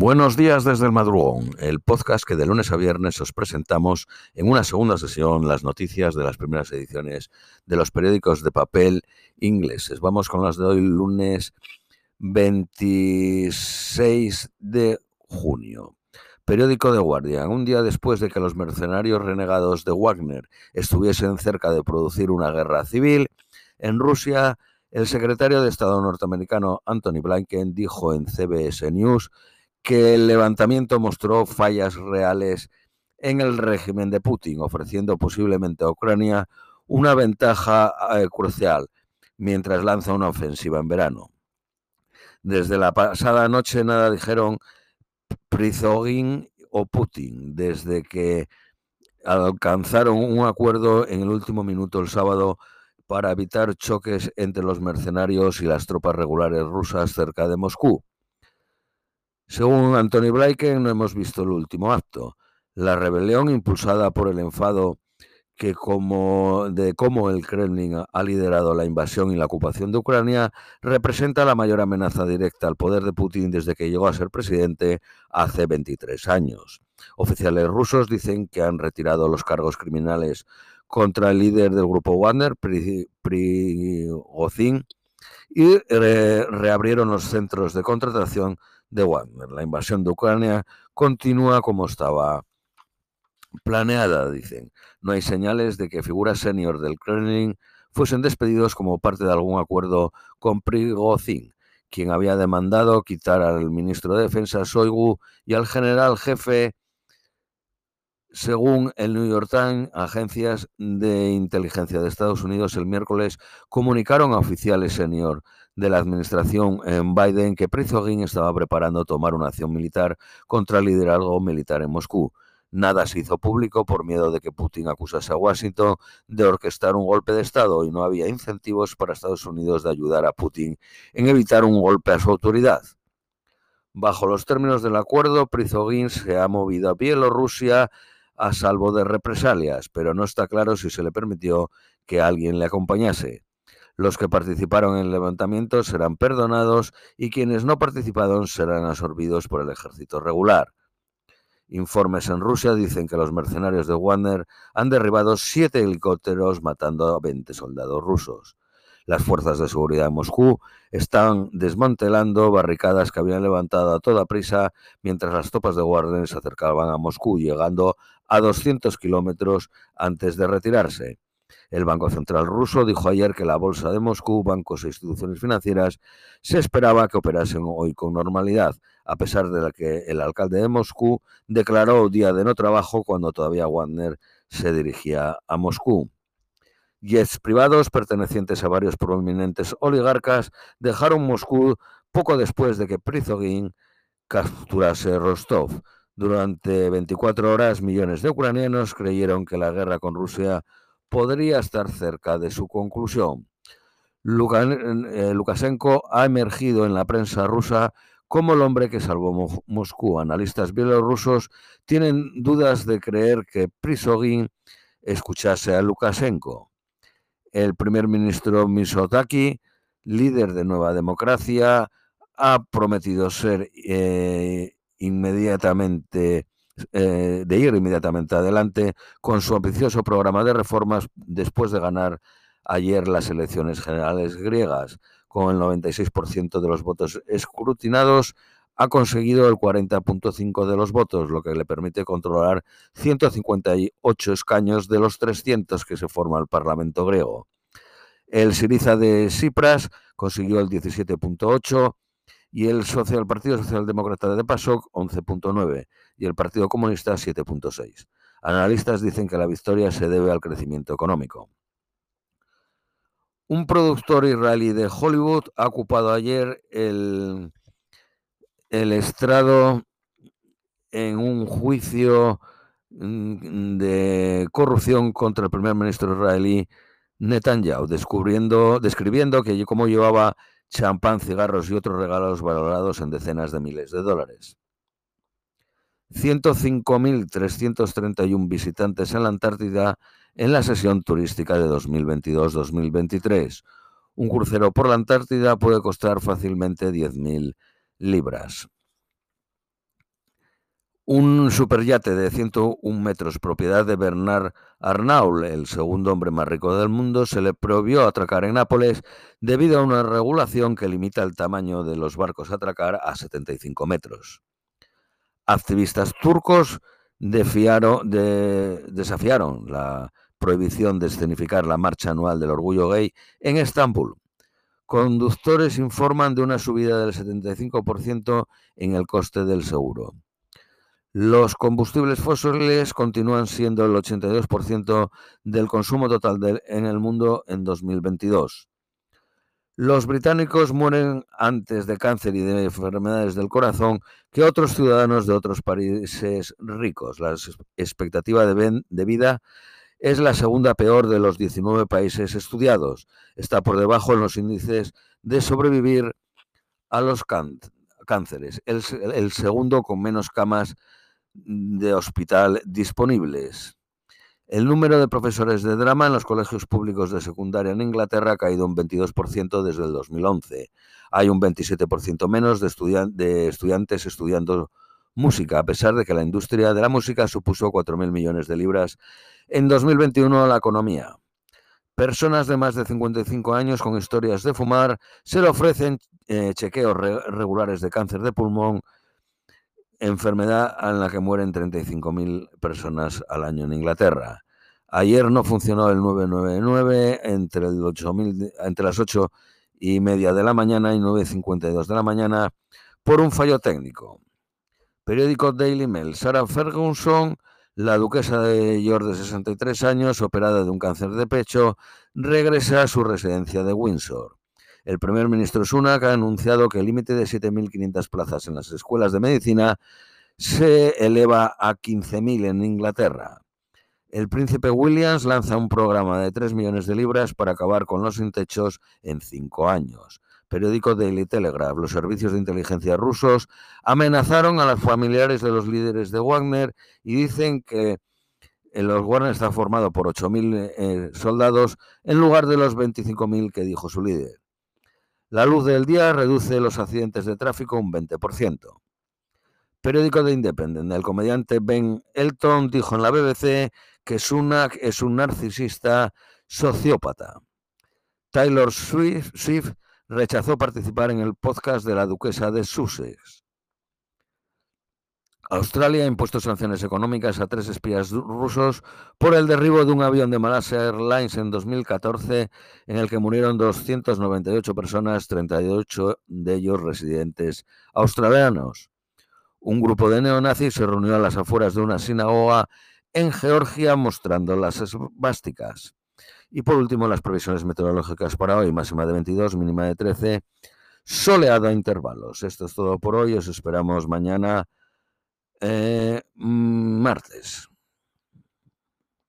Buenos días desde el madrugón, el podcast que de lunes a viernes os presentamos en una segunda sesión las noticias de las primeras ediciones de los periódicos de papel ingleses. Vamos con las de hoy, lunes 26 de junio. Periódico de Guardian. Un día después de que los mercenarios renegados de Wagner estuviesen cerca de producir una guerra civil, en Rusia, el secretario de Estado norteamericano Anthony Blinken dijo en CBS News que el levantamiento mostró fallas reales en el régimen de Putin, ofreciendo posiblemente a Ucrania una ventaja eh, crucial mientras lanza una ofensiva en verano. Desde la pasada noche nada dijeron Prizogin o Putin, desde que alcanzaron un acuerdo en el último minuto el sábado para evitar choques entre los mercenarios y las tropas regulares rusas cerca de Moscú. Según Anthony Blinken, no hemos visto el último acto. La rebelión impulsada por el enfado que como, de cómo el Kremlin ha liderado la invasión y la ocupación de Ucrania representa la mayor amenaza directa al poder de Putin desde que llegó a ser presidente hace 23 años. Oficiales rusos dicen que han retirado los cargos criminales contra el líder del grupo Wagner, Prigozhin, y reabrieron los centros de contratación de Wagner. La invasión de Ucrania continúa como estaba planeada, dicen. No hay señales de que figuras senior del Kremlin fuesen despedidos como parte de algún acuerdo con Prigozhin, quien había demandado quitar al ministro de Defensa Shoigu y al general jefe según el New York Times, agencias de inteligencia de Estados Unidos el miércoles comunicaron a oficiales senior de la administración en Biden que Prizogin estaba preparando tomar una acción militar contra el liderazgo militar en Moscú. Nada se hizo público por miedo de que Putin acusase a Washington de orquestar un golpe de Estado y no había incentivos para Estados Unidos de ayudar a Putin en evitar un golpe a su autoridad. Bajo los términos del acuerdo, Prizogin se ha movido a Bielorrusia a salvo de represalias, pero no está claro si se le permitió que alguien le acompañase. Los que participaron en el levantamiento serán perdonados y quienes no participaron serán absorbidos por el ejército regular. Informes en Rusia dicen que los mercenarios de Wagner han derribado siete helicópteros matando a 20 soldados rusos. Las fuerzas de seguridad de Moscú están desmantelando barricadas que habían levantado a toda prisa mientras las tropas de Wagner se acercaban a Moscú, llegando a 200 kilómetros antes de retirarse. El Banco Central ruso dijo ayer que la Bolsa de Moscú, bancos e instituciones financieras se esperaba que operasen hoy con normalidad, a pesar de que el alcalde de Moscú declaró día de no trabajo cuando todavía Wagner se dirigía a Moscú. Jets privados pertenecientes a varios prominentes oligarcas dejaron Moscú poco después de que Prizogin capturase Rostov. Durante 24 horas, millones de ucranianos creyeron que la guerra con Rusia podría estar cerca de su conclusión. Eh, Lukashenko ha emergido en la prensa rusa como el hombre que salvó Moscú. Analistas bielorrusos tienen dudas de creer que Prisogin escuchase a Lukashenko. El primer ministro Misotaki, líder de Nueva Democracia, ha prometido ser eh, inmediatamente eh, de ir inmediatamente adelante con su ambicioso programa de reformas después de ganar ayer las elecciones generales griegas. Con el 96% de los votos escrutinados, ha conseguido el 40.5% de los votos, lo que le permite controlar 158 escaños de los 300 que se forma el Parlamento griego. El Siriza de Tsipras consiguió el 17.8% y el, social, Partido Socialdemócrata de PASOK 11.9 y el Partido Comunista 7.6. Analistas dicen que la victoria se debe al crecimiento económico. Un productor israelí de Hollywood ha ocupado ayer el, el estrado en un juicio mm, de corrupción contra el primer ministro israelí Netanyahu, descubriendo, describiendo que cómo llevaba champán, cigarros y otros regalos valorados en decenas de miles de dólares. 105.331 visitantes en la Antártida en la sesión turística de 2022-2023. Un crucero por la Antártida puede costar fácilmente 10.000 libras. Un superyate de 101 metros, propiedad de Bernard Arnault, el segundo hombre más rico del mundo, se le prohibió atracar en Nápoles debido a una regulación que limita el tamaño de los barcos a atracar a 75 metros. Activistas turcos desafiaron la prohibición de escenificar la marcha anual del orgullo gay en Estambul. Conductores informan de una subida del 75% en el coste del seguro. Los combustibles fósiles continúan siendo el 82% del consumo total en el mundo en 2022. Los británicos mueren antes de cáncer y de enfermedades del corazón que otros ciudadanos de otros países ricos. La expectativa de, vida es la segunda peor de los 19 países estudiados. Está por debajo en los índices de sobrevivir a los cánceres. el segundo con menos camas de hospital disponibles. El número de profesores de drama en los colegios públicos de secundaria en Inglaterra ha caído un 22% desde el 2011. Hay un 27% menos de, de, estudiantes estudiando música, a pesar de que la industria de la música supuso 4.000 millones de libras en 2021 a la economía. Personas de más de 55 años con historias de fumar se le ofrecen eh, chequeos regulares de cáncer de pulmón enfermedad en la que mueren 35.000 personas al año en Inglaterra. Ayer no funcionó el 999 entre, el 8000, entre las 8 y media de la mañana y 9.52 de la mañana por un fallo técnico. Periódico Daily Mail. Sarah Ferguson, la duquesa de York de 63 años, operada de un cáncer de pecho, regresa a su residencia de Windsor. El primer ministro Sunak ha anunciado que el límite de 7.500 plazas en las escuelas de medicina se eleva a 15.000 en Inglaterra. El príncipe Williams lanza un programa de 3 millones de libras para acabar con los intechos en cinco años. Periódico Daily Telegraph. Los servicios de inteligencia rusos amenazaron a los familiares de los líderes de Wagner y dicen que los Wagner está formado por 8.000 eh, soldados en lugar de los 25.000 que dijo su líder. La luz del día reduce los accidentes de tráfico un 20%. Periódico de Independent. El comediante Ben Elton dijo en la BBC que Sunak es un narcisista sociópata. Taylor Swift rechazó participar en el podcast de la duquesa de Sussex. Australia ha impuesto sanciones económicas a tres espías rusos por el derribo de un avión de Malaysia Airlines en 2014 en el que murieron 298 personas, 38 de ellos residentes australianos. Un grupo de neonazis se reunió a las afueras de una sinagoga en Georgia mostrando las esvásticas. Y por último, las previsiones meteorológicas para hoy, máxima de 22, mínima de 13, soleado a intervalos. Esto es todo por hoy, os esperamos mañana eh, martes.